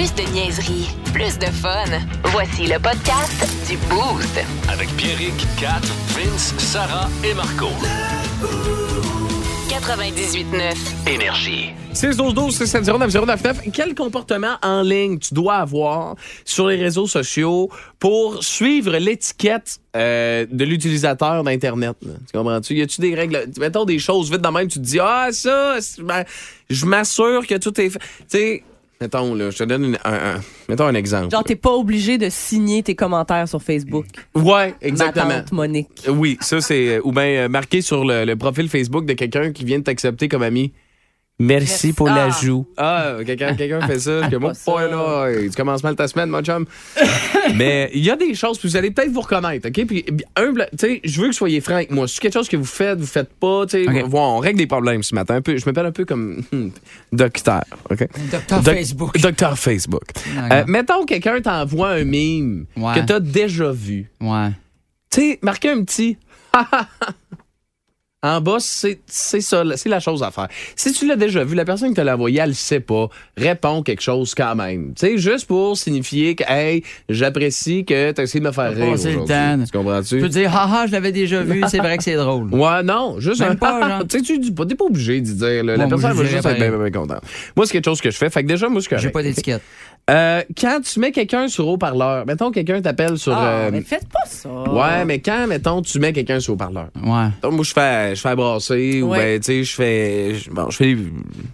Plus de niaiserie, plus de fun. Voici le podcast du Boost. Avec Pierrick, Kat, Vince, Sarah et Marco. 98.9. Énergie. 6 12 12 670 9099 Quel comportement en ligne tu dois avoir sur les réseaux sociaux pour suivre l'étiquette euh, de l'utilisateur d'Internet? là? Tu comprends-tu? Y a-tu des règles? Mettons des choses vite dans même, tu te dis, ah, ça, c'est- ben, je m'assure que tout est fait. Tu sais, mettons, là, je te donne une- un, un- mettons un exemple. Genre, t'es pas obligé de signer tes commentaires sur Facebook. ouais, Ma exactement. tante Monique. Oui, ça, c'est. euh, Ou bien euh, marqué sur le, le profil Facebook de quelqu'un qui vient de t'accepter comme ami. Merci pour Ah. l'ajout. Ah, quelqu'un quelqu'un fait ça. Que moi, Pas là. Tu commences mal ta semaine, mon chum. Mais il y a des choses, puis vous allez peut-être vous reconnaître, OK? Puis, humble, tu sais, je veux que vous soyez franc avec moi. Si c'est quelque chose que vous faites, vous faites pas, tu sais, on règle des problèmes ce matin. Un peu, je m'appelle un peu comme hmm, docteur, OK? Docteur Doc- Facebook. Docteur Facebook. Euh, mettons, quelqu'un t'envoie un mime Ouais. que t'as déjà vu. Ouais. Tu sais, marquer un petit. en bas, c'est c'est ça, c'est la chose à faire. Si tu l'as déjà vu, la personne qui te l'a envoyé, elle le sait pas, réponds quelque chose quand même. Tu sais, juste pour signifier que, hey, j'apprécie que tu essayé de me faire rire. passé le temps. Tu comprends-tu? Tu peux dire, haha, je l'avais déjà vu, c'est vrai que c'est drôle. Ouais, non, juste Même un pas, genre. Tu sais, tu dis pas, obligé d'y dire. là. La Bon, personne va juste être bien, bien, bien contente. Moi, c'est quelque chose que je fais. Fait que déjà, moi, je suis J'ai pas d'étiquette. Euh, quand tu mets quelqu'un sur haut-parleur, mettons quelqu'un t'appelle sur. Ah, euh, mais faites pas ça. Ouais, mais quand, mettons, tu mets quelqu'un sur haut-parleur. Ouais. Donc, moi, je fais, je fais brasser ou ben, tu sais, je fais, je- bon, je fais,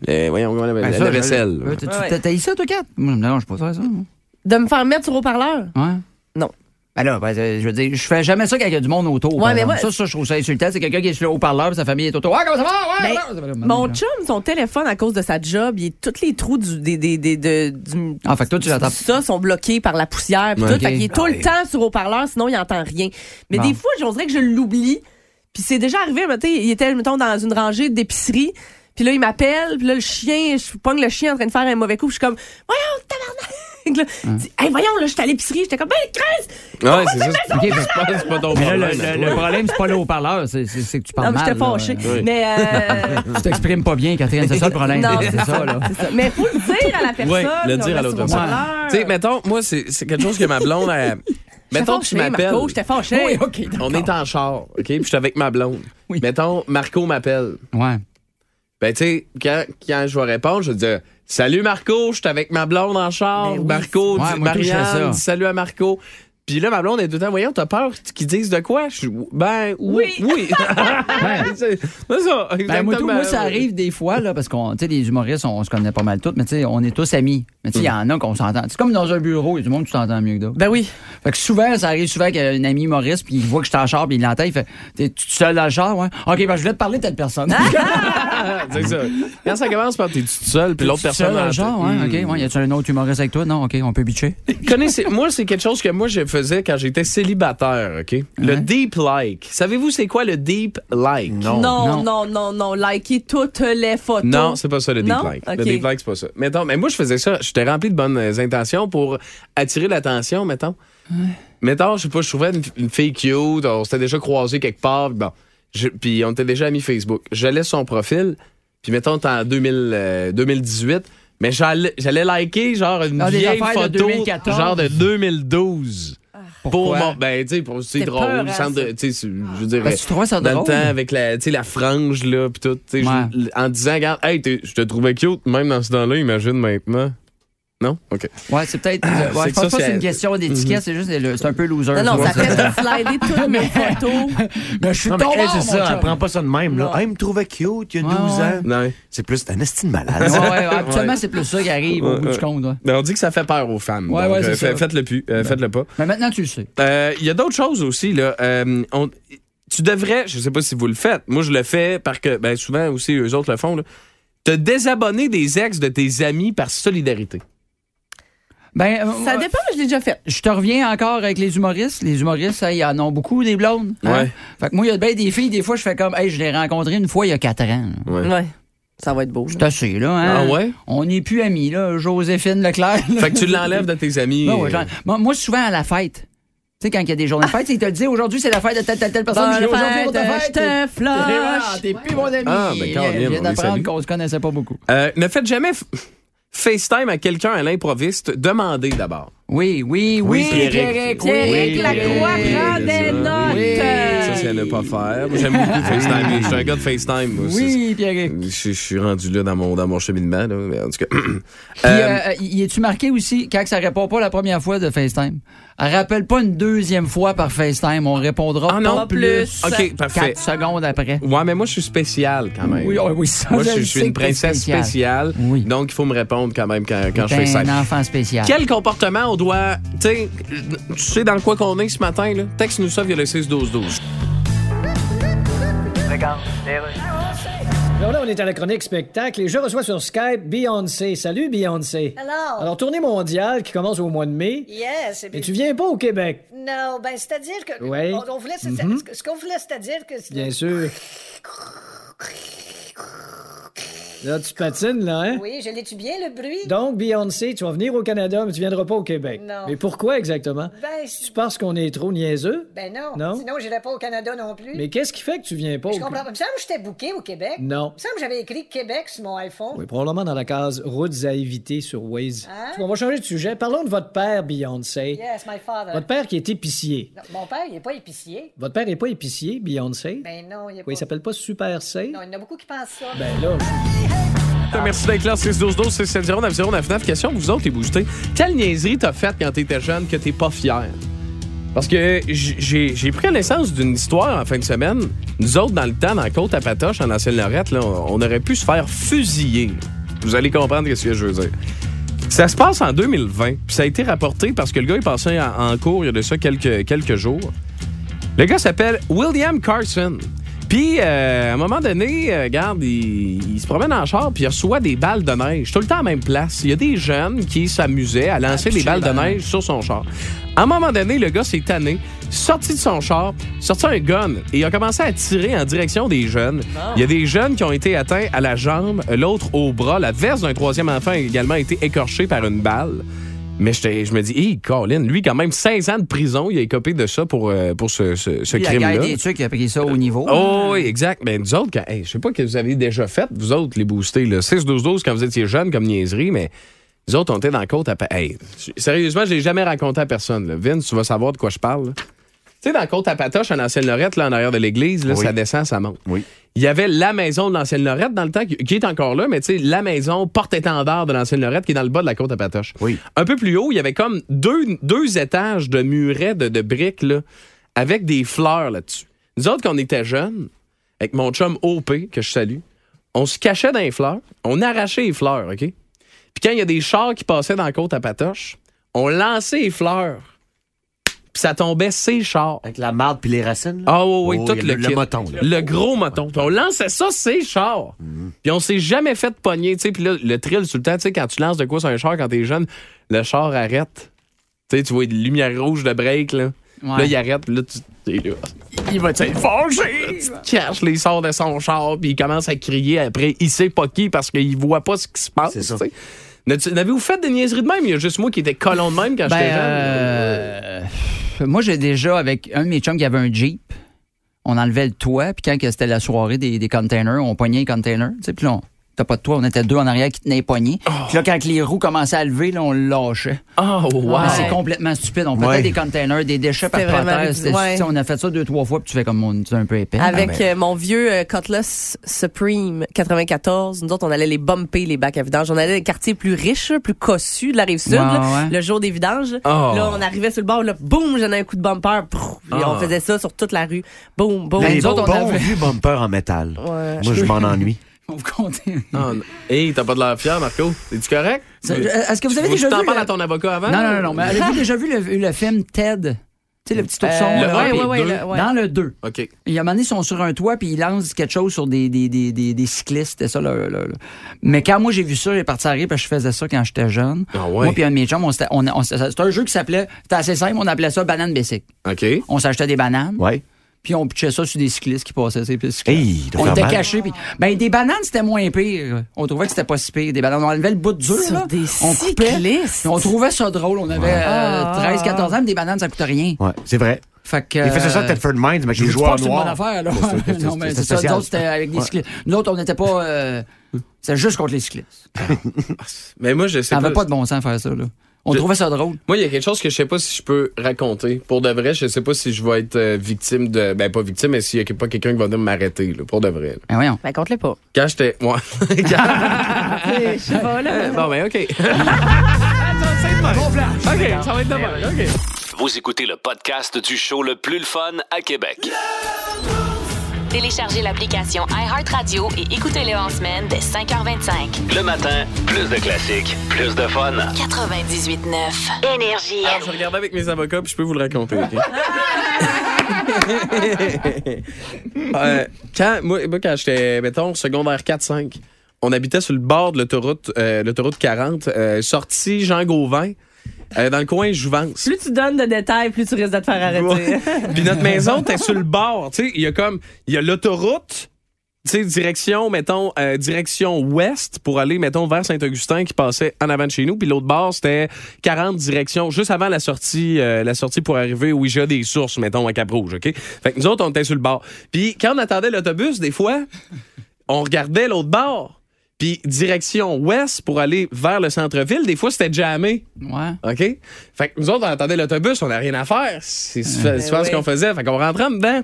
euh, voyons, comment on appelle, Ben, la, ça, la vaisselle. T'as t'as eu ça, toi, Kat? Moi, je me dérange pas ça, ça. moi. De me faire mettre sur haut-parleur? Ouais. Non. Ben là, ben, euh, je veux dire, je fais jamais ça quand il y a du monde autour. Ouais, mais moi- Ça, ça, je trouve ça insultant. C'est quelqu'un qui est sur le haut-parleur, puis sa famille est autour. Ouais, comment ça va? Ouais, Ben, ouais, ouais. Mon chum, son téléphone, à cause de sa job, il, tous les trous du, des, des, des- de- du, Ah, fait que toi, tu l'attends. ça sont bloqués par la poussière. Puis Ouais. tout, fait qu'il est tout le temps sur haut-parleur, sinon il entend rien. Mais Bon. des fois, j'oserais que je l'oublie. Puis c'est déjà arrivé, mettons, il était, mettons, dans une rangée d'épicerie. Puis là, il m'appelle. Puis là, le chien, je pogne le chien en train de faire un mauvais coup. puis Je suis comme, voyons, tabarnak! Là, il dit, hey, voyons, là, je suis à l'épicerie. J'étais comme, ben, creuse! Ouais, c'est ça. c'est- Ok, mais- c'est pas, pas ton Mais là, problème. le, le- le problème, c'est pas le haut-parleur, c'est que tu parles Non, mais mal. j'étais là. fâchée. Oui. Mais, euh, Tu t'exprimes pas bien, Catherine, c'est ça le problème. non, c'est ça, là. ça. Mais faut le dire à la personne. Ouais, le dire à l'autre personne. haut-parleur. Tu sais, mettons, moi, c'est c'est quelque chose que ma blonde, elle- J'étais mettons que tu m'appelles. Marco, j'étais fâchée. Oui, OK, On est en char, OK? Puis je suis avec ma blonde. Oui. Mettons, Marco m'appelle. Ouais. Ben, tu sais, quand, quand je vais répondre, je vais dire Salut Marco, je suis avec ma blonde en char. Ben oui. Marco, Ouais, dit- Marianne, dit salut à Marco. Puis là, ma blonde est tout le temps, voyons, t'as peur qu'ils disent de quoi? Je ben, oui. Oui. c'est c'est ça. Ben, moi, tout, moi, ça arrive des fois, là, parce qu'on, tu sais, les humoristes, on, se connaît pas mal tous, mais tu sais, on est tous amis. Mais tu sais, il y en a qu'on s'entend. C'est comme dans un bureau, il y a du monde qui t'entend mieux que d'autres. Ben oui. Fait que souvent, ça arrive souvent qu'un ami humoriste, puis il voit que je suis en char, puis il l'entend, il fait T'es tout seul dans le char, ouais? OK, ben je voulais te parler de telle personne. c'est ça. Quand ça commence par t'es tout seul, puis l'autre T'es personne. seul dans le en- char, ouais, Hmm. OK. Ouais, y a-tu un autre humoriste avec toi? Non, OK, on peut bitcher. Connaissez, moi, c'est quelque chose que moi, je faisais quand j'étais célibataire, OK? Le Hein? deep like. Savez-vous c'est quoi le deep like? Non, Non. non, non, non, Liker toutes les photos. Non, c'est pas ça le deep Non? like. Le deep like, c'est pas ça. Mettons, mais moi, je faisais ça. J'étais rempli de bonnes intentions pour attirer l'attention, mettons. Mettons, je sais pas, je trouvais une, une fille cute, on s'était déjà croisés quelque part, puis bon. Je- Puis on était déjà amis Facebook. J'allais sur son profil, puis mettons, t'es en 2000, euh, 2018, mais j'allais j'allais liker genre une Ah, vieille de photo 2014. genre de 2012. Pour Pourquoi? mon, ben, tu sais, pour- c'est drôle, tu sais, je dire, Ben, tu trouvais ça dans drôle? le temps avec la, tu la frange, là, pis tout, tu sais, Ouais. en disant, regarde, hey, je te trouvais cute, même dans ce temps-là, imagine maintenant. Non? OK. Ouais, c'est peut-être. ouais, c'est je pense ça, pas que c'est une question d'étiquette, c'est juste c'est un peu loser. Non, non, ça. fait de slider toutes mes photos. Mais je suis Non, mais tombé, elle, c'est ça, elle prend pas ça de même. Là. Ah, il me trouvait cute il y a Ouais, 12 ouais. ans. Non. C'est plus un estime malade. Ouais, ouais, habituellement, c'est plus ça qui arrive au Ouais, bout ouais. du compte. ouais. Ben, on dit que ça fait peur aux femmes. Ouais, donc, ouais, c'est euh, Faites-le plus. euh, Faites-le pas. Mais maintenant, tu le sais. Euh, Il y a d'autres choses aussi, là. Euh, on- tu devrais, je sais pas si vous le faites, moi je le fais parce que, ben, souvent aussi, eux autres le font, là. Te désabonner des ex de tes amis par solidarité. Ben, euh, Ça dépend, je l'ai déjà fait. Je te reviens encore avec les humoristes. Les humoristes, ça, ils en ont beaucoup, des blondes. hein? Ouais. Fait que moi, il y a bien des filles, des fois, je fais comme, hey, je l'ai rencontré une fois il y a quatre ans. Ouais. Ouais. Ça va être beau. C'est assez, là. Hein? Ah ouais? On n'est plus amis, là. Joséphine Leclerc. là. Fait que tu l'enlèves de tes amis. Ah ouais, euh, genre- moi, moi, souvent à la fête. Tu sais, quand il y a des journées de fête, il te dit aujourd'hui, c'est la fête de telle, telle, telle personne. Je aujourd'hui, fête, pour ta je fête. te flush. T'es plus mon ami. Ah, ben, Je Caroline, viens on les d'apprendre qu'on se connaissait pas beaucoup. Euh, ne faites jamais f- FaceTime à quelqu'un à l'improviste, demandez d'abord. Oui, oui, oui, Pierrick. Pierrick, oui. Pierrick Lacroix oui, prend oui, des notes. Oui. À ne pas faire. Moi, J'aime beaucoup FaceTime. Je suis un gars de FaceTime. moi. Oui, Pierrick. C'est- Je, je suis rendu là dans mon, dans mon cheminement. Là. Mais en tout cas. Puis, Euh, euh, y es-tu marqué aussi quand ça répond pas la première fois de FaceTime? Elle rappelle pas une deuxième fois par FaceTime. On répondra Ah non, pas plus. OK, parfait. Quatre secondes après. Ouais, mais moi, je suis spécial quand même. Oui, oh, oui, ça, Moi, je, suis une princesse spécial. spéciale. Oui. Donc, il faut me répondre quand même quand, quand je fais ça. un enfant spécial. Quel comportement on doit. Tu sais, tu sais dans quoi qu'on est ce matin, là? Texte-nous ça via le 6-12-12. Alors là, on est à la chronique spectacle et je reçois sur Skype Beyoncé. Salut Beyoncé. Alors, Alors, tournée mondiale qui commence au mois de mai. yes, et Et tu viens pas au Québec, Non, ben, c'est-à-dire que... Oui. On, on voulait... Mhm. Ce qu'on voulait, c'est-à-dire que... bien sûr. Là, tu patines, là, hein? Oui, je l'ai-tu bien, le bruit? Donc, Beyoncé, tu vas venir au Canada, mais tu viendras pas au Québec. Non. Mais pourquoi exactement? Ben, Tu c'est- penses qu'on est trop niaiseux? ben non. Non? Sinon, j'irais pas au Canada non plus. Mais qu'est-ce qui fait que tu viens pas Je au comprends pas. Il me semble que j'étais booké au Québec. Non. Il me semble que j'avais écrit Québec sur mon iPhone. Oui, probablement dans la case routes à éviter sur Waze. Hein? On va changer de sujet. Parlons de votre père, Beyoncé. Yes, my father. Votre père qui est épicier. Non, mon père, il est pas épicier. Votre père est pas épicier, Beyoncé? Ben non, il est pas... Oui, il s'appelle pas Super C? Non, il y en a beaucoup qui pensent ça. Ben là, Merci d'être là, 6-12-12, 670 Question pour vous autres, les. Quelle niaiserie t'as faite quand t'étais jeune que t'es pas fier? Parce que j'ai pris connaissance d'une histoire en fin de semaine. Nous autres, dans le temps, dans côte à Patoche, en ancienne Lorette, là, on aurait pu se faire fusiller. Vous allez comprendre ce que je veux dire. Ça se passe en 2020, puis ça a été rapporté parce que le gars est passé en, cours il y a de ça quelques jours. Le gars s'appelle William Carson. Puis, euh, à un moment donné, euh, regarde, il, il se promène en char, puis il reçoit des balles de neige, tout le temps à la même place. Il y a des jeunes qui s'amusaient à lancer des balles de neige sur son char. À un moment donné, le gars s'est tanné, sorti de son char, sorti un gun, et il a commencé à tirer en direction des jeunes. Il y a des jeunes qui ont été atteints à la jambe, l'autre au bras. La veste d'un troisième enfant a également été écorchée par une balle. Mais je me dis, hé, Colin, lui, quand même, 16 ans de prison, il a écopé de ça pour, euh, pour ce, ce, ce Il a crime-là. gardé des trucs, il a pris ça au niveau. Oh, oui, exact. Mais nous autres, quand, hey, je sais pas que vous avez déjà fait, vous autres, les boostés, là, 6-12-12 quand vous étiez jeunes comme niaiserie, mais nous autres, on était dans la côte à... Hey, sérieusement, je l'ai jamais raconté à personne. Là. Vince, tu vas savoir de quoi je parle. là. Sais, dans la côte à Patoche, en Ancienne-Lorette, là, en arrière de l'église, là, Oui. ça descend, ça monte. Oui. Il y avait la maison de l'Ancienne-Lorette dans le temps, qui, est encore là, mais tu sais, la maison porte-étendard de l'Ancienne-Lorette qui est dans le bas de la côte à Patoche. Oui. Un peu plus haut, il y avait comme deux, deux étages de murets de, de briques, là, avec des fleurs là-dessus. Nous autres, quand on était jeunes, avec mon chum OP, que je salue, on se cachait dans les fleurs, on arrachait les fleurs, OK? Puis quand il y a des chars qui passaient dans la côte à Patoche, on lançait les fleurs. Puis ça tombait ces chars. Avec la marde puis les racines. là? Ah oui, oui, Oh, tout le, le, le moton. là. Le gros moton. Puis on lançait ça, c'est char. Puis on s'est jamais fait pogner, tu sais. Puis là, le thrill sur le temps, tu sais, quand tu lances de quoi sur un char quand t'es jeune, le char arrête. Tu vois une lumière rouge de break, là. Ouais. Là, il arrête, puis là, tu là. Il va être fâché. Tu caches les sorts de son char, puis il commence à crier après. Il sait pas qui parce qu'il voit pas ce qui se passe. C'est N'avez-vous fait des niaiseries de même? Il y a juste moi qui étais colon de même quand Ben, j'étais jeune. euh, moi, j'ai déjà, avec un de mes chums qui avait un Jeep, on enlevait le toit, puis quand c'était la soirée des, des containers, on pognait les containers, tu sais, puis là, on- t'as pas de toit, on était deux en arrière qui tenaient les poignées. Puis là, quand les roues commençaient à lever, là, on le lâchait. Oh, wow. Mais c'est complètement stupide. On pétait Ouais. des containers, des déchets par terre. On a fait ça deux, trois fois, puis tu fais comme on est un peu épais. Avec Ah, ben. euh, mon vieux euh, Cutlass Supreme 94, nous autres, on allait les bumper, les bacs à vidange. On allait dans les quartiers plus riches, plus cossus de la rive sud, Ouais, là, ouais. le jour des vidanges. Oh. Là, on arrivait sur le bord, là, boum, j'en ai un coup de bumper. et Ah. on faisait ça sur toute la rue. Boum, boum, Les nous autres, on avait- vieux bumpers en métal. Ouais. Moi, je m'en ennuie. On vous comptait. Ah, non. Hey, t'as pas de l'air fier, Marco? Es-tu correct? Ça- Est-ce que vous avez déjà tu t'en vu... parles le- à ton avocat avant? Non, non, non, non. Mais avez-vous déjà vu le, le film Ted? Tu sais, le petit ourson. Euh, le là, ouais. Dans le 2. OK. Il y a un moment donné, ils sont sur un toit puis ils lancent quelque chose sur des, des, des, des, des cyclistes. C'était ça, le- le- Mais quand moi j'ai vu ça, j'ai parti à rire parce que je faisais ça quand j'étais jeune. Ah ouais? Moi puis un de mes chums, on, s'était- on, on- c'était un jeu qui s'appelait, c'était assez simple, on appelait ça banane basic. OK. On s'achetait des bananes, Ouais. Puis on pitchait ça sur des cyclistes qui passaient ces. Hey, on faire était cachés. Puis, ben, des bananes, c'était moins pire. On trouvait que c'était pas si pire. Des bananes, on enlevait le bout dur, Sur là. des on coupait. cyclistes. On trouvait ça drôle. On avait Ah. 13-14 ans, mais des bananes, ça coûtait rien. Ouais, c'est vrai. Fait que. Il faisait ça à euh, Tedford Mines, mais pas en que c'est une bonne affaire, là. Non, mais c'est ça. Nous autres, c'était avec des cyclistes. Nous autres, on n'était pas. euh, C'était juste contre les cyclistes. Mais moi, je sais Ça pas. n'avait pas de bon sens faire ça, là. On Je- trouvait ça drôle. Moi, il y a quelque chose que je sais pas si je peux raconter. Pour de vrai, je sais pas si je vais être euh, victime de. Ben, pas victime, mais s'il y a pas quelqu'un qui va venir m'arrêter, là, pour de vrai. là. Ben voyons. Ben, compte-le pas. Quand j'étais. Moi. Je sais pas, là. bon, ben, OK. OK, ça va être de même. OK. Vous écoutez le podcast du show le plus le fun à Québec. Téléchargez l'application iHeartRadio et écoutez-le en semaine dès 5h25. Le matin, plus de classiques, plus de fun. 98.9 Énergie. Alors, je regardais avec mes avocats, puis je peux vous le raconter. Euh, quand, moi, moi, quand j'étais, mettons, secondaire 4-5, on habitait sur le bord de l'autoroute, euh, l'autoroute 40, euh, sortie Jean Gauvin, euh, dans le coin Jouvence. Plus tu donnes de détails, plus tu risques de te faire arrêter. Puis notre maison, t'es sur le bord. Tu sais, il y a comme, il y a l'autoroute, tu sais, direction, mettons, euh, direction ouest pour aller, mettons, vers Saint-Augustin qui passait en avant de chez nous. Puis l'autre bord, c'était 40 directions, juste avant la sortie, euh, la sortie pour arriver où j'ai des sources, mettons, à Cap-Rouge, OK? Fait que nous autres, on était sur le bord. Puis quand on attendait l'autobus, des fois, on regardait l'autre bord. Puis direction ouest pour aller vers le centre-ville, des fois, c'était jamais. Ouais. OK? Fait que nous autres, on attendait l'autobus, on n'a rien à faire. C'est souvent ce oui. qu'on faisait. Fait qu'on rentrait en dedans,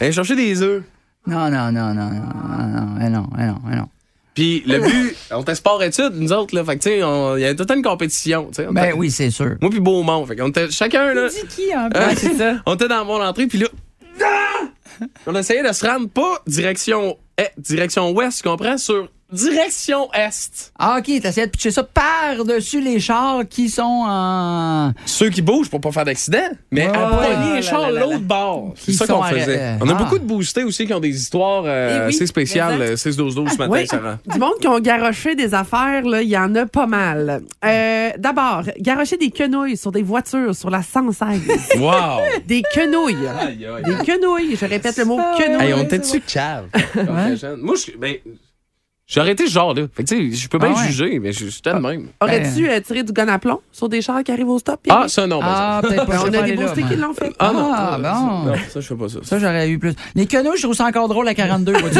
aller chercher des œufs. Non, non, non, non, non, non, non, non, non, non. Puis le but, on était sport-études, nous autres, là. Fait que, tu sais, il y avait toute une compétition, tu sais. Ben oui, c'est sûr. Moi puis Beaumont. Fait qu'on était chacun, là. qui, hein? hein, c'est ça. On était dans mon entrée, puis là... Ah! On essayait de se rendre pas direction, eh, direction ouest, tu comprends? Sur direction est. Ah, OK, t'essayais de pitcher ça par-dessus les chars qui sont en... Ceux qui bougent pour pas faire d'accident, mais Ouais, à Ah, les chars l'autre bord. C'est ça qu'on faisait. On a Ah. beaucoup de boostés aussi qui ont des histoires euh, Eh oui, assez spéciales, mais euh, 6-12-12 ce matin, Oui. Sarah. Du monde qui ont garoché des affaires, là, il y en a pas mal. Euh, D'abord, garocher des quenouilles sur des voitures sur la 116. Wow! des quenouilles. Aïe, aïe. Des quenouilles. Je répète le mot quenouille. Hey, on était-tu cave? Moi, je- ben, j'aurais été ce genre-là. Fait que, tu sais, je peux bien Ah ouais. juger, mais je- j'étais de même. Aurais-tu euh, tiré du gun à plomb sur des chars qui arrivent au stop? Ah, ça, non. par Ah, peut-être pas. Ben, je on sais a pas des aller là, boostés moi. qui l'ont fait. Ah, non. Ah, ça, bon. Non, ça, je fais pas ça. Ça, j'aurais eu plus. Les quenouilles, je trouve ça encore drôle à 42. vois-tu.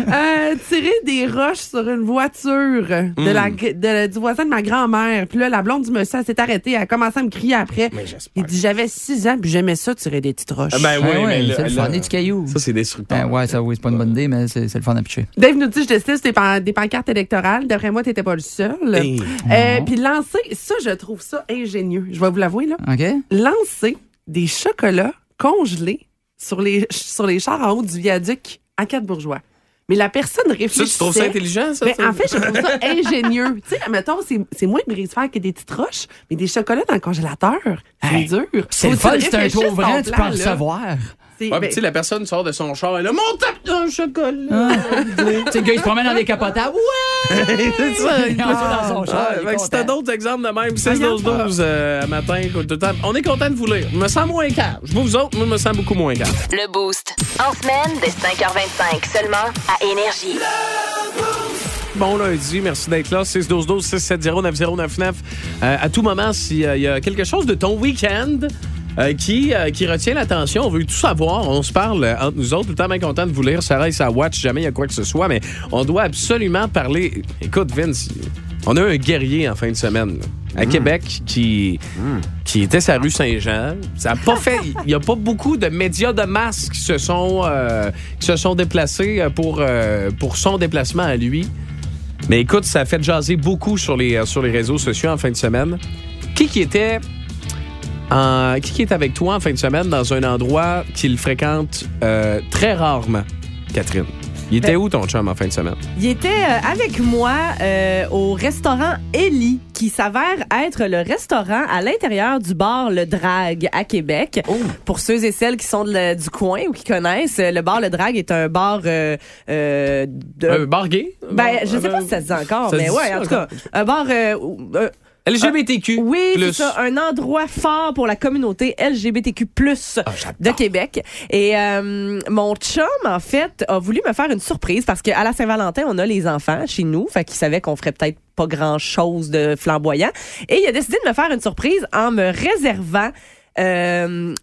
Euh, tirer des roches sur une voiture de la, de- du voisin de ma grand-mère. Puis là, la blonde du monsieur, elle s'est arrêtée. Elle a commencé à me crier après. Mais j'espère. Il dit, j'avais 6 ans, puis j'aimais ça, tirer des petites roches. Ah, ben oui, Ah ouais, mais là- c'est le fun. Des petits cailloux. Ça, c'est destructeur. Ben ouais, ça, oui, c'est pas une bonne idée, mais c'est c'est le fun à pitcher. Dave nous dit, je décide, c'était pan- des pancartes électorales. D'après moi, t'étais pas le seul. Hey. Euh, Puis lancer, ça, je trouve ça ingénieux. Je vais vous l'avouer, là. OK? Lancer des chocolats congelés sur les, sur les chars en haut du viaduc à quatre bourgeois. Mais la personne Ça, réfléchissait. tu trouves ça intelligent, ça? Mais ça? en fait, je trouve ça ingénieux. tu sais, mettons, c'est c'est moins de brise-fer que des petites roches, mais des chocolats dans le congélateur, c'est Hey, dur. C'est le fun, c'est un ton vrai, tu peux recevoir. C'est- Ouais, ben, puis tu sais, la personne sort de son char, elle a mon tape d'un chocolat. tu sais, le gars, il se promène dans des capotables. Ouais! C'est ça. Il ça dans son char. Ah, si t'as d'autres exemples de même, 6-12-12 euh, à matin, écoute, tout le temps. on est content de vous lire. Je me sens moins calme. Je vous autres, moi, je me sens beaucoup moins calme. Le Boost. En semaine dès 5h25 seulement à Énergie. Bon lundi, merci d'être là. 612-12-670-9099. Euh, à tout moment, s'il y a quelque chose de ton week-end euh, qui, euh, qui retient l'attention, on veut tout savoir. On se parle euh, entre nous autres. Tout le temps bien content de vous lire. Sarah et sa watch, jamais il y a quoi que ce soit, mais on doit absolument parler. Écoute, Vince, on a un guerrier en fin de semaine là, à Québec qui, qui était sa rue Saint-Jean. Ça a pas fait. Il n'y a pas beaucoup de médias de masse qui se sont, qui se sont déplacés pour, pour son déplacement à lui. Mais écoute, ça a fait jaser beaucoup sur les, sur les réseaux sociaux en fin de semaine. Qui qui était en- qui est avec toi en fin de semaine dans un endroit qu'il fréquente euh, très rarement, Catherine? Il était où ton chum en fin de semaine? Il était euh, avec moi euh, au restaurant Ellie, qui s'avère être le restaurant à l'intérieur du bar Le Drag à Québec. Pour ceux et celles qui sont de du coin ou qui connaissent, euh, le bar Le Drag est un bar euh, euh, de... Un bar gay? ben, je sais euh, pas si ça se dit encore, ça mais ouais, en tout cas, un bar... LGBTQ. Oui, c'est ça, un endroit fort pour la communauté LGBTQ+ de Québec. Et euh, mon chum, en fait, a voulu me faire une surprise parce qu'à la Saint-Valentin, on a les enfants chez nous, fait qu'il savait qu'on ferait peut-être pas grand-chose de flamboyant. Et il a décidé de me faire une surprise en me réservant euh,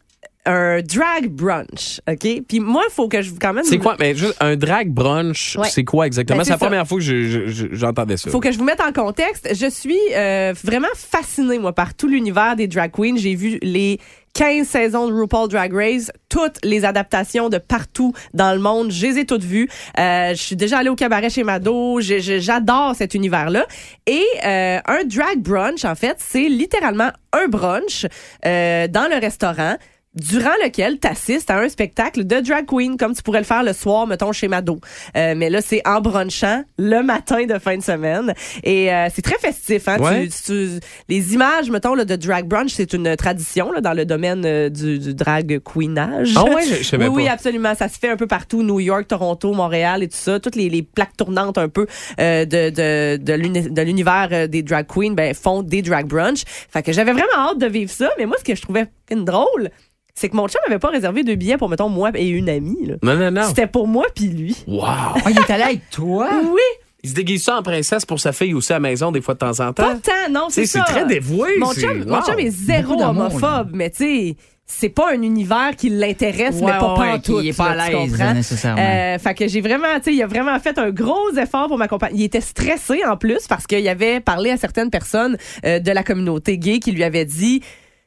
un drag brunch, OK? Puis moi, il faut que je quand même... C'est quoi? Mais juste un drag brunch, Ouais. c'est quoi exactement? Ben, c'est la ça. première fois que je- je- je- j'entendais ça. Faut que je vous mette en contexte. Je suis euh, vraiment fascinée, moi, par tout l'univers des drag queens. J'ai vu les 15 saisons de RuPaul Drag Race, toutes les adaptations de partout dans le monde. Je les ai toutes vues. Euh, je suis déjà allée au cabaret chez Mado. Je- je- J'adore cet univers-là. Et euh, un drag brunch, en fait, c'est littéralement un brunch euh, dans le restaurant durant lequel tu assistes à un spectacle de drag queen comme tu pourrais le faire le soir mettons chez Mado. Euh, mais là c'est en brunchant le matin de fin de semaine et euh, c'est très festif hein. Ouais. Tu- tu- les images mettons là, de drag brunch c'est une tradition là, dans le domaine euh, du, du drag queenage. Ah ouais, je- je savais oui, oui, pas. absolument. Ça se fait un peu partout, New York, Toronto, Montréal et tout ça. Toutes les, les plaques tournantes un peu euh, de, de, de l'uni- de l'univers euh, des drag queens ben, font des drag brunch. Fait que j'avais vraiment hâte de vivre ça. Mais moi, ce que je trouvais fucking drôle, c'est que mon chum avait pas réservé deux billets pour, mettons, moi et une amie. là. Non, non, non. C'était pour moi puis lui. Wow. Ah, il est allé avec toi? Oui, Il se déguise ça en princesse pour sa fille aussi à la maison, des fois de temps en pas temps. tant, non, c'est ça. c'est très dévoué. Mon chum, mon chum est zéro homophobe, mais tu sais, c'est pas un univers qui l'intéresse, Ouais, mais pas ouais, pantoute, qui est pas là, à l'aise, comprends? nécessairement. Euh, fait que j'ai vraiment, tu sais, il a vraiment fait un gros effort pour m'accompagner. Il était stressé en plus parce qu'il avait parlé à certaines personnes euh, de la communauté gay qui lui avaient dit,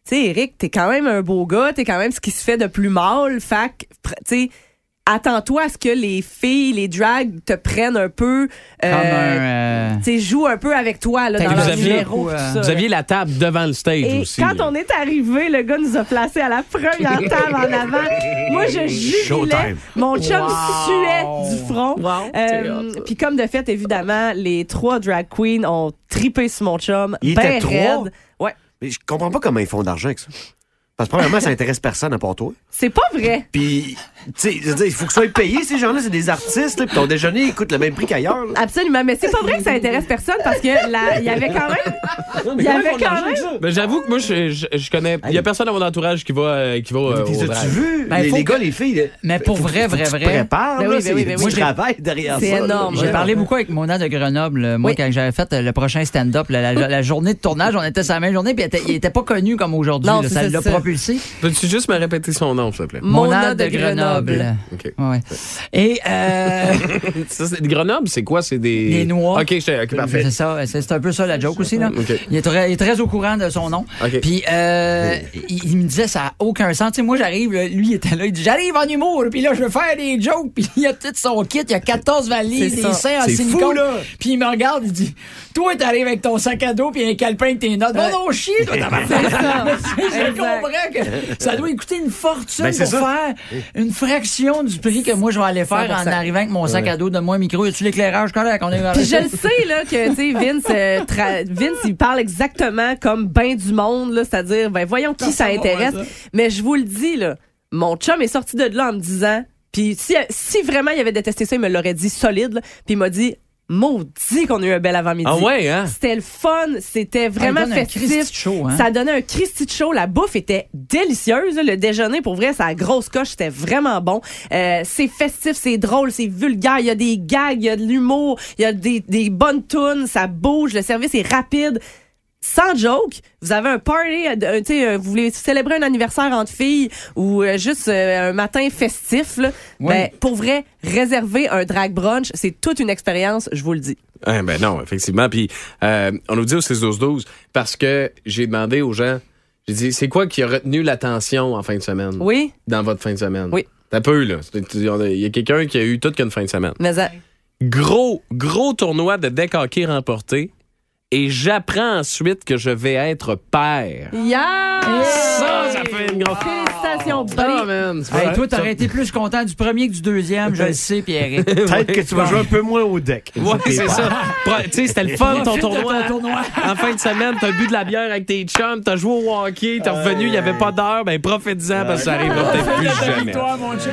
tu sais, Eric, t'es quand même un beau gars, t'es quand même ce qui se fait de plus que, pr- tu sais, attends-toi à ce que les filles, les drags te prennent un peu, Comme euh, un... euh, tu sais, jouent un peu avec toi là, dans leur aviez- numéro, ou, tout ça, Vous aviez la table devant le stage Et aussi. quand là. on est arrivé, le gars nous a placés à la première table en avant. Moi, je jubilais. Mon chum Wow. suait du front. Wow, Euh. Puis comme de fait, évidemment, les trois drag queens ont tripé sur mon chum. Il ben était raide. Ouais. Mais je comprends pas comment ils font d'argent avec ça. Parce que premièrement, ça intéresse personne à part toi. C'est pas vrai. Puis, tu sais, il faut que soient payés, ces gens-là. C'est des artistes, là. Puis ton déjeuner, il coûte le même prix qu'ailleurs. là. Absolument. Mais c'est pas vrai que ça intéresse personne parce que là, il y avait quand même. Il y avait quand même. Ben, j'avoue que moi, je, je, je connais. Il y a personne dans mon entourage qui va, euh, qui va euh, au as-tu vu? Ben, les, faut les que- gars, les filles. là, Mais pour faut- vrai, faut que vrai, tu vrai. te prépares, Ben là. oui, ben C'est oui, ben du oui. travail derrière C'est ça. là. énorme. J'ai parlé beaucoup avec Mona de Grenoble. euh, Moi, Oui. quand j'avais fait euh, le prochain stand-up, la, la- la journée de tournage, on était sur la même journée, puis était- il était pas connu comme aujourd'hui. Non, là. c'est Ça ça, l'a c'est ça. propulsé. Peux-tu juste me répéter son nom, s'il te plaît? Mona de Grenoble. OK. Ouais. Et euh, Ça, c'est- Grenoble, c'est quoi? C'est des. Des noix. OK, parfait. c'est ça, c'est c'est un peu ça la joke aussi. Là. OK. Il, est très, il est très au courant de son nom. OK. Puis euh, il, il me disait ça n'a aucun sens. Tu sais, moi j'arrive, là, lui il était là, il dit j'arrive en humour, puis là je veux faire des jokes, puis il a tout son kit, il y a 14 valises, des seins en silicone. là. Puis il me regarde, il dit toi t'arrives avec ton sac à dos puis un calepin avec tes notes. Bon non chier, toi Je. Comprends que ça doit coûter une fortune Ben, pour ça. faire une fraction du prix que moi je vais aller faire en 100%. arrivant avec mon sac à dos. Donne-moi un micro, y a-tu l'éclairage correct? On est Puis je le sais là que tu sais Vince euh, tra- Vince il parle exactement comme ben du monde là, c'est-à-dire ben voyons qui ça intéresse. Mais je vous le dis là, mon chum est sorti de là en me disant puis si si vraiment il avait détesté ça, il me l'aurait dit solide puis il m'a dit maudit qu'on a eu un bel avant-midi. Ah ouais, hein? C'était le fun, c'était vraiment Ah, il donne un Christy festif. de show, hein? Ça donnait un Christy de show. La bouffe était délicieuse. Le déjeuner, pour vrai, ça a grosse coche. C'était vraiment bon. Euh, c'est festif, c'est drôle, c'est vulgaire. Il y a des gags, il y a de l'humour, il y a des, des bonnes tunes, ça bouge. Le service est rapide. Sans joke, vous avez un party, euh, de- tu sais, euh, vous voulez célébrer un anniversaire entre filles ou euh, juste euh, un matin festif, là, Oui. ben, pour vrai, réserver un drag brunch, c'est toute une expérience, je vous le dis. Eh ben non, effectivement. Puis euh, on nous dit au 6-12-12 parce que j'ai demandé aux gens, j'ai dit, c'est quoi qui a retenu l'attention en fin de semaine? Oui, Dans votre fin de semaine? Oui. T'as peu, là. Il y a quelqu'un qui a eu toute qu'une fin de semaine. mais euh, Gros, gros tournoi de deck hockey remporté. Et j'apprends ensuite que je vais être père. Yeah! Ça, ça fait une grosse... Félicitations, buddy. Man, c'est Hey, toi, t'aurais été plus content du premier que du deuxième, je le sais, Pierre. Peut-être que tu vas jouer un peu moins au deck. Ouais, c'est ça. Pro- Tu sais, c'était le fun, tournoi. ton tournoi. En fin de semaine, t'as bu de la bière avec tes chums, t'as joué au hockey, t'es revenu, il n'y avait pas d'heure, ben profite-en parce que ça arrivera peut-être plus jamais. Toi, mon chum.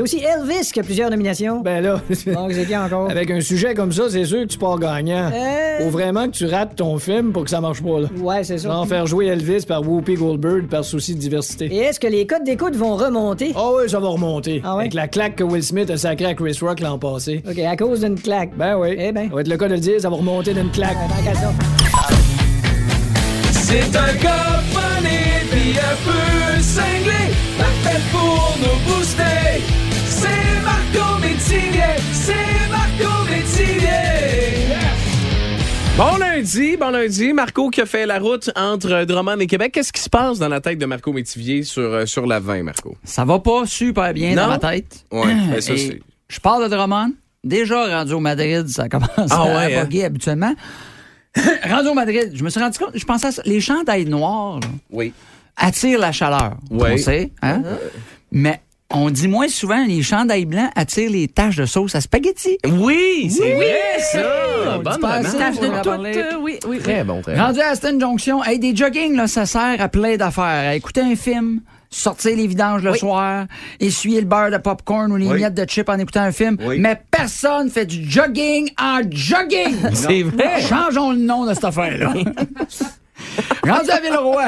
Il y a aussi Elvis qui a plusieurs nominations. Ben là, Donc, c'est qui encore? avec un sujet comme ça, c'est sûr que tu pars gagnant. Euh, Faut vraiment que tu rates ton film pour que ça marche pas, là. Ouais, c'est ça. Sans faire jouer Elvis par Whoopi Goldberg par souci de diversité. Et est-ce que les codes d'écoute vont remonter? Ah oui, ça va remonter. Ah ouais? Avec la claque que Will Smith a sacrée à Chris Rock l'an passé. OK, à cause d'une claque. Ben oui. Eh ben. Ça va être le cas de le dire, ça va remonter d'une claque. Euh, Tant qu'à ça. C'est un gars funny pis un peu cinglé, parfait pour nous booster. C'est Marco Métivier, c'est Marco Métivier. Bon lundi, bon lundi. Marco qui a fait la route entre Drummond et Québec. Qu'est-ce qui se passe dans la tête de Marco Métivier sur, euh, sur la 20, Marco? Ça va pas super bien Non? dans ma tête. Ouais, ben ça, c'est- Je pars de Drummond. Déjà rendu au Madrid, ça commence Ah à ouais, hein? bugger habituellement. rendu au Madrid, je me suis rendu compte, je pensais à ça, les chandails noirs là, Oui. attirent la chaleur. Ouais. On sait, hein? Mais on dit moins souvent les chandails blancs attirent les taches de sauce à spaghetti. Oui, c'est vrai, ça. Bonne en de tout. euh, oui, oui. Très bon, très bon. Rendu à Aston Junction, hey, des jogging, là, ça sert à plein d'affaires. À écouter un film, sortir les vidanges le soir, essuyer le beurre de popcorn ou les Oui. miettes de chip en écoutant un film. Oui. Mais personne fait du jogging en jogging. C'est vrai. Changeons le nom de cette affaire-là. Rendu à Villeroy.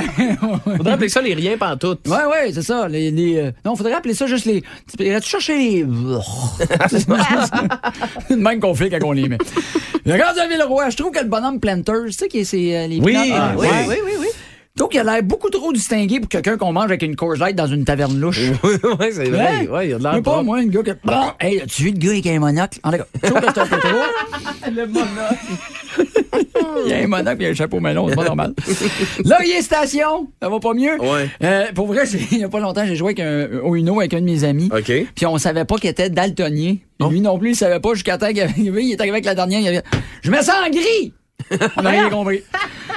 Faudrait appeler ça les riens pantoutes. Ouais, ouais, c'est ça. Les, les, euh, non, faudrait appeler ça juste les. Tu irais-tu chercher les. C'est le même qu'on fait quand on les met. Rendu à Villeroy, je trouve que le bonhomme Planters, tu sais, qui est c'est, euh, les Oui, pinottes- ah, oui. Oui, oui, oui. Donc, il a l'air beaucoup trop distingué pour quelqu'un qu'on mange avec une Coors Light dans une taverne louche. ouais, c'est vrai. Ouais. Ouais, il y a de l'air Mais pas moi, un gars que. Bon, hey, as-tu vu le gars avec un monocle? En tout cas, je trouve que c'est un peu trop. le monocle. il y a un monocle et un chapeau melon, c'est pas normal. Laurier Station, ça va pas mieux? Ouais. Euh, pour vrai, il y a pas longtemps, j'ai joué avec un, au Uno avec un de mes amis. OK. Puis on savait pas qu'il était daltonien. Puis Lui non plus, il savait pas jusqu'à temps qu'il avait- il est arrivé avec la dernière. Il avait Je mets ça en gris! On a rien compris.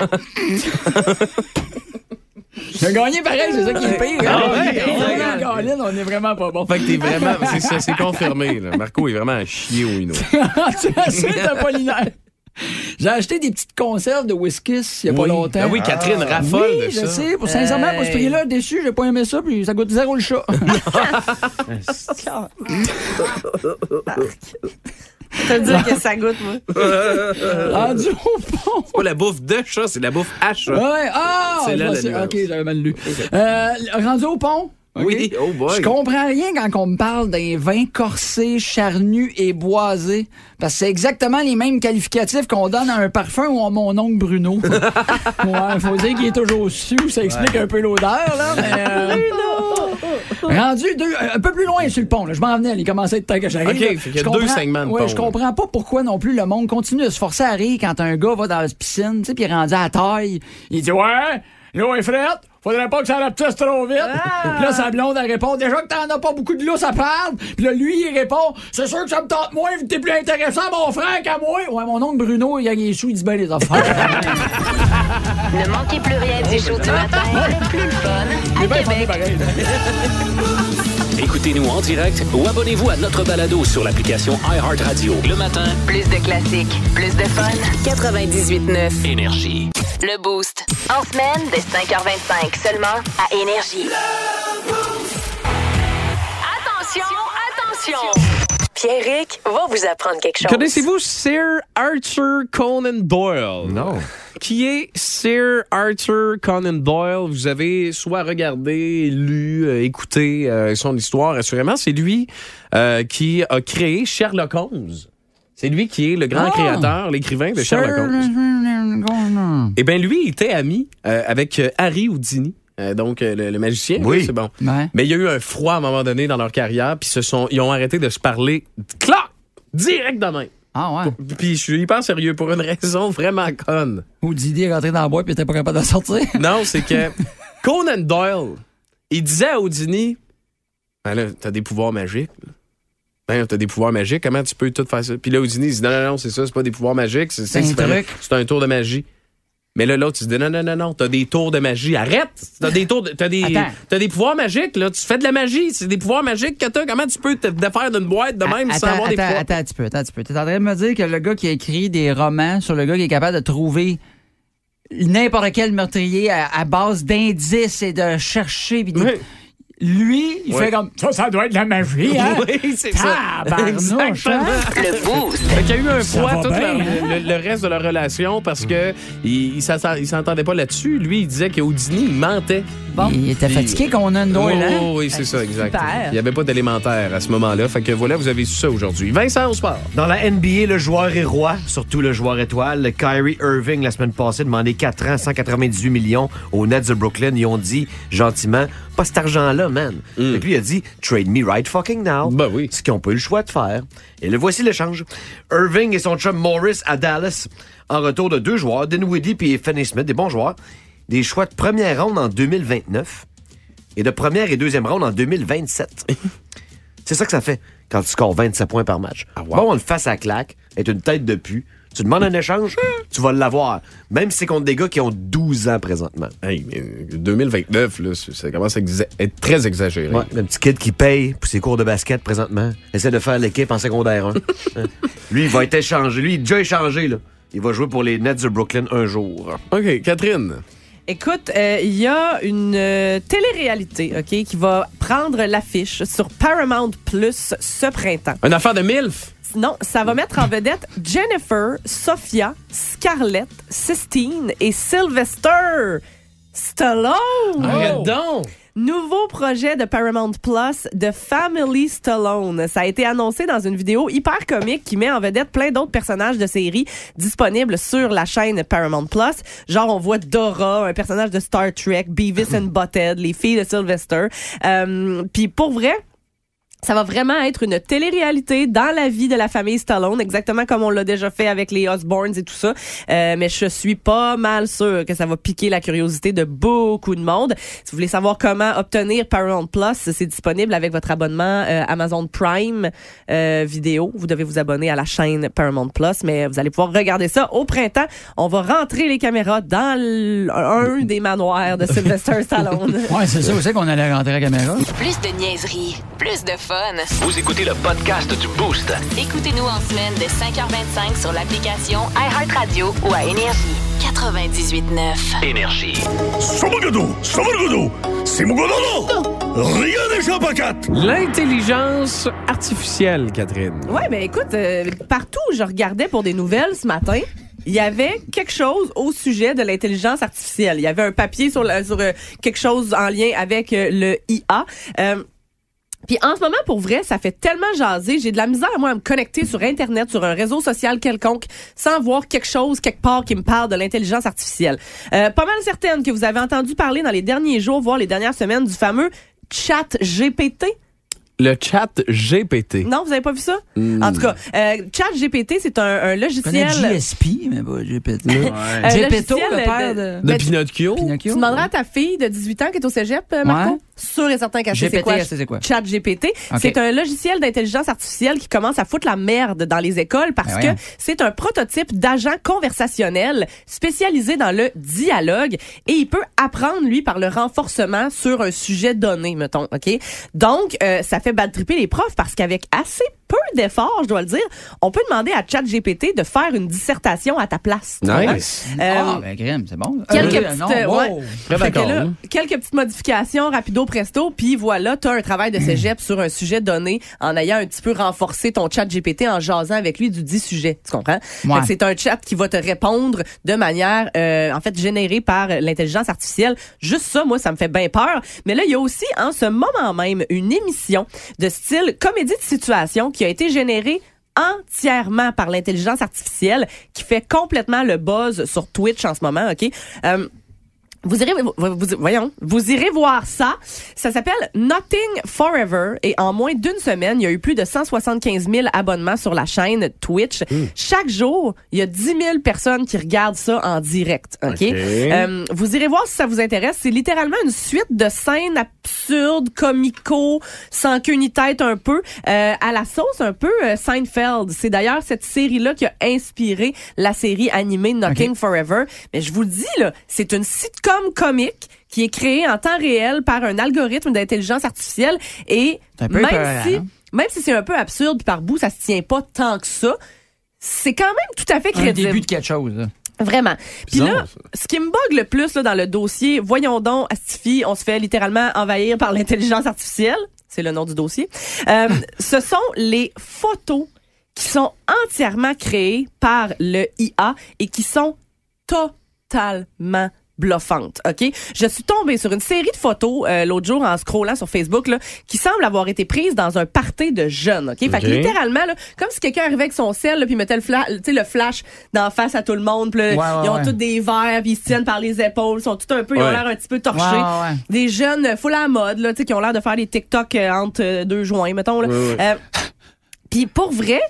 J'ai gagné pareil, c'est ça qui est pire. Ah hein? ouais, On ouais. en Caroline, on est vraiment pas bon. Fait que t'es vraiment. C'est ça, c'est confirmé, là. Marco est vraiment un chier au Hino. C'est assez Apollinaire. J'ai acheté des petites conserves de whisky il y a pas Oui. longtemps. Ah oui, Catherine raffole oui, de je ça. sais. Pour sincèrement, pour ce prix-là, déçu, j'ai pas aimé ça, puis ça goûte zéro le chat. Je te dire que ça goûte, moi. Rendu au pont. C'est pas la bouffe de chat, c'est la bouffe à chat. Ouais, ah! C'est là. OK, j'avais mal lu. Euh, rendu au pont? Oui, oh boy. Je comprends rien quand on me parle d'un vin corsé, charnu et boisé. Parce que c'est exactement les mêmes qualificatifs qu'on donne à un parfum ou à mon oncle Bruno. ouais, faut dire qu'il est toujours su, ça explique un peu l'odeur, là. Mais, euh, Rendu deux, un peu plus loin sur le pont, là. je m'en venais, il commençait à être temps que j'arrive. Qu'il y a Je deux segments de ouais, pont, Je comprends pas pourquoi non plus le monde continue de se forcer à rire quand un gars va dans la piscine, tu sais, puis il est rendu à la taille. Il dit Ouais, l'eau est frette, faudrait pas que ça rapetisse trop vite. Puis là, sa blonde, elle répond Déjà que t'en as pas beaucoup de l'eau, ça parle. Puis là, lui, il répond C'est sûr que ça me tente moins, vu que t'es plus intéressant, mon frère, qu'à moi. Ouais, mon oncle Bruno, il a les sous, il dit ben les affaires. Ne manquez plus rien du show du matin, plus le fun à Québec. Écoutez-nous en direct ou abonnez-vous à notre balado sur l'application iHeartRadio. Le matin, Plus de classiques, plus de fun. 98.9. énergie. Le Boost. En semaine, dès 5h25, seulement à Énergie. Attention, attention! Pierrick va vous apprendre quelque chose. Connaissez-vous Sir Arthur Conan Doyle? Non. Qui est Sir Arthur Conan Doyle? Vous avez soit regardé, lu, euh, écouté euh, son histoire, assurément. C'est lui euh, qui a créé Sherlock Holmes. C'est lui qui est le grand Ah! créateur, l'écrivain de Sherlock Holmes. Eh bien, lui, il était ami euh, avec euh, Harry Houdini. euh, donc, euh, le, le magicien, Oui. c'est bon. Ouais. Mais il y a eu un froid à un moment donné dans leur carrière, puis se sont, ils ont arrêté de se parler. Clac! Direct de même. Ah ouais. Puis je suis hyper sérieux pour une raison vraiment conne. Ou est rentré dans la boîte puis était pas capable de sortir. Non, c'est que Conan Doyle, il disait à Houdini Ben là, t'as des pouvoirs magiques. là. Ben, t'as des pouvoirs magiques, comment tu peux tout faire ça? Puis là, Houdini, il dit non, non, non, c'est ça, c'est pas des pouvoirs magiques, c'est C'est un c'est- truc. c'est un tour de magie. Mais là, l'autre, il se dit non, non, non, non, t'as des tours de magie. Arrête! T'as des tours de- t'as des, Attends. t'as des pouvoirs magiques, là. Tu fais de la magie. C'est des pouvoirs magiques que t'as. Comment tu peux te défaire d'une boîte de même sans attends, avoir des attends, pouvoirs? attends un petit peu, attends un petit peu. T'es en train de me dire que le gars qui a écrit des romans sur le gars qui est capable de trouver n'importe quel meurtrier à, à base d'indices et de chercher. Oui. Lui, il fait comme ça, ça doit être de la magie, hein? Oui, c'est ça. Tabarnouche, hein? Le Boost. Fait qu'il y a eu un poids tout bien, leur- hein? le, le reste de leur relation parce que il, il il s'entendait pas là-dessus. Lui, il disait que Houdini, il mentait. Il était fatigué qu'on a une Oh, Doyle, hein? oui, c'est ça, exact. Super. Il n'y avait pas d'élémentaire à ce moment-là. Fait que voilà, vous avez su ça aujourd'hui. Vincent, au sport. Dans la NBA, le joueur est roi, surtout le joueur étoile. Kyrie Irving, la semaine passée, demandé 4 ans, 198 millions aux Nets de Brooklyn. Ils ont dit gentiment, pas cet argent-là, man. Et puis il a dit, trade me right fucking now. Ben oui. Ce qu'ils n'ont pas eu le choix de faire. Et le voici l'échange. Irving et son chum Morris à Dallas, en retour de deux joueurs, Dinwiddie et Finney Smith, des bons joueurs, des choix de première ronde en 2029 et de première et deuxième ronde en 2027. C'est ça que ça fait quand tu scores 27 points par match. Ah, wow. Bon, on le face à claque, est une tête de pu. Tu demandes un échange, tu vas l'avoir. Même si c'est contre des gars qui ont 12 ans présentement. Hey, mais 2029, là, ça commence à être très exagéré. Ouais, le petit kid qui paye pour ses cours de basket présentement, essaie de faire l'équipe en secondaire 1. Hein? Lui, il va être échangé. Lui, il est déjà échangé, là. Il va jouer pour les Nets de Brooklyn un jour. OK, Catherine. Écoute, euh, il y a une euh, télé-réalité, OK, qui va prendre l'affiche sur Paramount Plus ce printemps. Une affaire de MILF? Non, ça va mettre en vedette Jennifer, Sophia, Scarlett, Sistine et Sylvester Stallone. Arrête donc. Nouveau projet de Paramount Plus de Family Stallone. Ça a été annoncé dans une vidéo hyper comique qui met en vedette plein d'autres personnages de séries disponibles sur la chaîne Paramount Plus. Genre, on voit Dora, un personnage de Star Trek, Beavis and Butthead, les filles de Sylvester. Euh, Puis pour vrai, ça va vraiment être une télé-réalité dans la vie de la famille Stallone, exactement comme on l'a déjà fait avec les Osbournes et tout ça. Euh, mais je suis pas mal sûre que ça va piquer la curiosité de beaucoup de monde. Si vous voulez savoir comment obtenir Paramount Plus, c'est disponible avec votre abonnement euh, Amazon Prime euh, vidéo. Vous devez vous abonner à la chaîne Paramount Plus, mais vous allez pouvoir regarder ça au printemps. On va rentrer les caméras dans un des manoirs de Sylvester Stallone. Ouais, c'est ça aussi qu'on allait rentrer la caméra? Plus de niaiserie, plus de fun. Vous écoutez le podcast du Boost. Écoutez-nous en semaine de 5h25 sur l'application iHeartRadio ou à Énergie. 98.9. Énergie. L'intelligence artificielle, Catherine. Ouais, ben écoute, euh, partout où je regardais pour des nouvelles ce matin, il y avait quelque chose au sujet de l'intelligence artificielle. Il y avait un papier sur euh, quelque chose en lien avec euh, le IA. Puis en ce moment, pour vrai, ça fait tellement jaser. J'ai de la misère, moi, à me connecter sur Internet, sur un réseau social quelconque, sans voir quelque chose, quelque part, qui me parle de l'intelligence artificielle. Euh, pas mal certaine que vous avez entendu parler dans les derniers jours, voire les dernières semaines, du fameux chat GPT. Le chat GPT. Non, vous avez pas vu ça? Hmm. En tout cas, euh, chat GPT, c'est un, un Je connais logiciel... GSP, mais pas GPT. Gepetto, logiciel le père de- de... De Ben, Pinocchio. Pinocchio. Tu demanderas à ta fille de 18 ans qui est au cégep, euh, Marco? Ouais. Sûr et certain qu'elle sait c'est quoi. c'est. Chat GPT. C'est un logiciel d'intelligence artificielle qui commence à foutre la merde dans les écoles parce Ben que c'est un prototype d'agent conversationnel spécialisé dans le dialogue et il peut apprendre, lui, par le renforcement sur un sujet donné, mettons, OK? Donc, euh, ça fait bad tripper les profs parce qu'avec assez peu d'efforts, je dois le dire, on peut demander à Chat GPT de faire une dissertation à ta place. tu Nice. Euh, Ah, ben, crème, c'est bon. Quelques Euh, petites, non, wow. ouais. Très Fait que d'accord, là, hein? quelques petites modifications, rapido presto, puis voilà, t'as un travail de cégep sur un sujet donné en ayant un petit peu renforcé ton chat GPT en jasant avec lui du dit sujet. Tu comprends? Ouais. C'est un chat qui va te répondre de manière, euh, en fait, générée par l'intelligence artificielle. Juste ça, moi, ça me fait bien peur. Mais là, il y a aussi, en ce moment même, une émission de style comédie de situation qui a été générée entièrement par l'intelligence artificielle qui fait complètement le buzz sur Twitch en ce moment, OK? Euh, vous irez, vous, vous- voyons, vous irez voir ça. Ça s'appelle Nothing Forever et en moins d'une semaine, il y a eu plus de 175 000 abonnements sur la chaîne Twitch. Chaque jour, il y a 10 000 personnes qui regardent ça en direct. Ok? Ok. Euh, vous irez voir si ça vous intéresse. C'est littéralement une suite de scènes absurde, comico, sans queue ni tête un peu, euh, à la sauce un peu euh, Seinfeld. C'est d'ailleurs cette série-là qui a inspiré la série animée Knocking Forever. Mais je vous le dis, là, c'est une sitcom comique qui est créée en temps réel par un algorithme d'intelligence artificielle et un même si, hein? même si c'est un peu absurde, puis par bout, ça se tient pas tant que ça, c'est quand même tout à fait Un crédible. début de quelque chose. Vraiment. Puis là, ce qui me bug le plus là, dans le dossier, voyons donc, Astifi, on se fait littéralement envahir par l'intelligence artificielle. C'est le nom du dossier. Euh, ce sont les photos qui sont entièrement créées par le IA et qui sont totalement bluffantes, OK? Je suis tombée sur une série de photos euh, l'autre jour en scrollant sur Facebook là, qui semblent avoir été prises dans un party de jeunes, OK? Fait que littéralement, là, comme si quelqu'un arrivait avec son sel là, puis mettait le, fla- le flash d'en face à tout le monde, puis là, Ouais, ouais, ils ont ouais. tous des verres, puis ils se tiennent par les épaules, ils sont tout un peu, ils ont l'air un petit peu torchés. Des jeunes full à la mode, là, tu sais, qui ont l'air de faire des TikTok euh, entre euh, deux joints, mettons. Là. Puis pour vrai,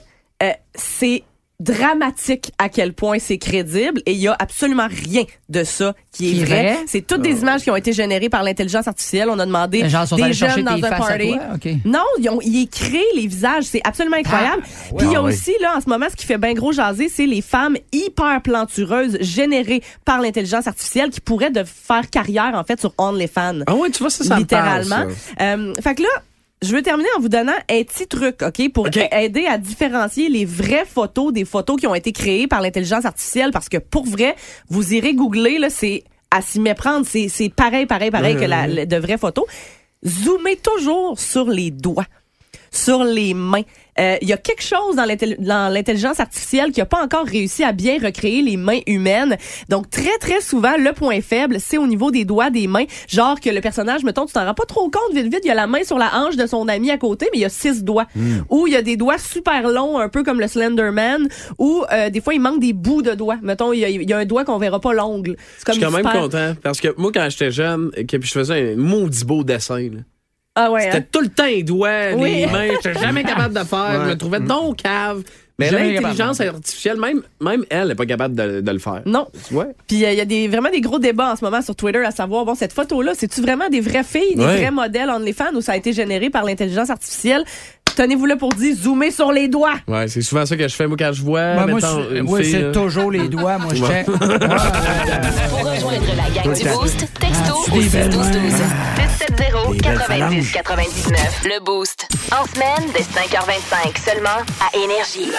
c'est dramatique à quel point c'est crédible et il y a absolument rien de ça qui est Qui est vrai. vrai? C'est toutes des images qui ont été générées par l'intelligence artificielle. On a demandé Les gens sont des jeunes dans un party. Non, ils ont ils créent les visages, c'est absolument incroyable. Puis il y a Ah, aussi là en ce moment ce qui fait bien gros jaser, c'est les femmes hyper plantureuses générées par l'intelligence artificielle qui pourraient de faire carrière en fait sur OnlyFans Ah ouais, tu vois, ça, ça me parle, littéralement. ça. Euh, fait que là, je veux terminer en vous donnant un petit truc, OK, pour aider à différencier les vraies photos des photos qui ont été créées par l'intelligence artificielle, parce que pour vrai, vous irez googler, là, c'est à s'y méprendre, c'est c'est pareil, pareil, pareil que la, la- de vraies photos. Zoomez toujours sur les doigts sur les mains. Euh, Il y a quelque chose dans l'intelli- dans l'intelligence artificielle qui n'a pas encore réussi à bien recréer les mains humaines. Donc, très, très souvent, le point faible, c'est au niveau des doigts des mains. Genre que le personnage, mettons, tu t'en rends pas trop compte, vite, vite, il y a la main sur la hanche de son ami à côté, mais il y a six doigts. Ou il y a des doigts super longs, un peu comme le Slenderman, ou euh, des fois, il manque des bouts de doigts. Mettons, il y a, il y a un doigt qu'on verra pas l'ongle. Je suis quand même content parce que moi, quand j'étais jeune, que puis je faisais un maudit beau dessin, là. Ah ouais, C'était hein? tout le temps les doigts, Oui. les mains. J'étais jamais capable de faire. Je me trouvais donc cave. Mais l'intelligence artificielle, même, même elle n'est pas capable de, de le faire. Non. Tu vois? Puis euh, il y a des, vraiment des gros débats en ce moment sur Twitter à savoir, bon, cette photo-là, c'est-tu vraiment des vraies filles, des Ouais. vrais modèles OnlyFans ou ça a été généré par l'intelligence artificielle? Tenez-vous là pour dire, zoomer sur les doigts. Ouais, c'est souvent ça que je fais, moi, quand je vois. Ben, moi, c'est- une oui, fille, c'est là. toujours les doigts. Moi, je check. Pour rejoindre la gang du Boost, texto au 61212. 670 90 99. Le Boost. En semaine, dès 5h25 seulement à Énergie.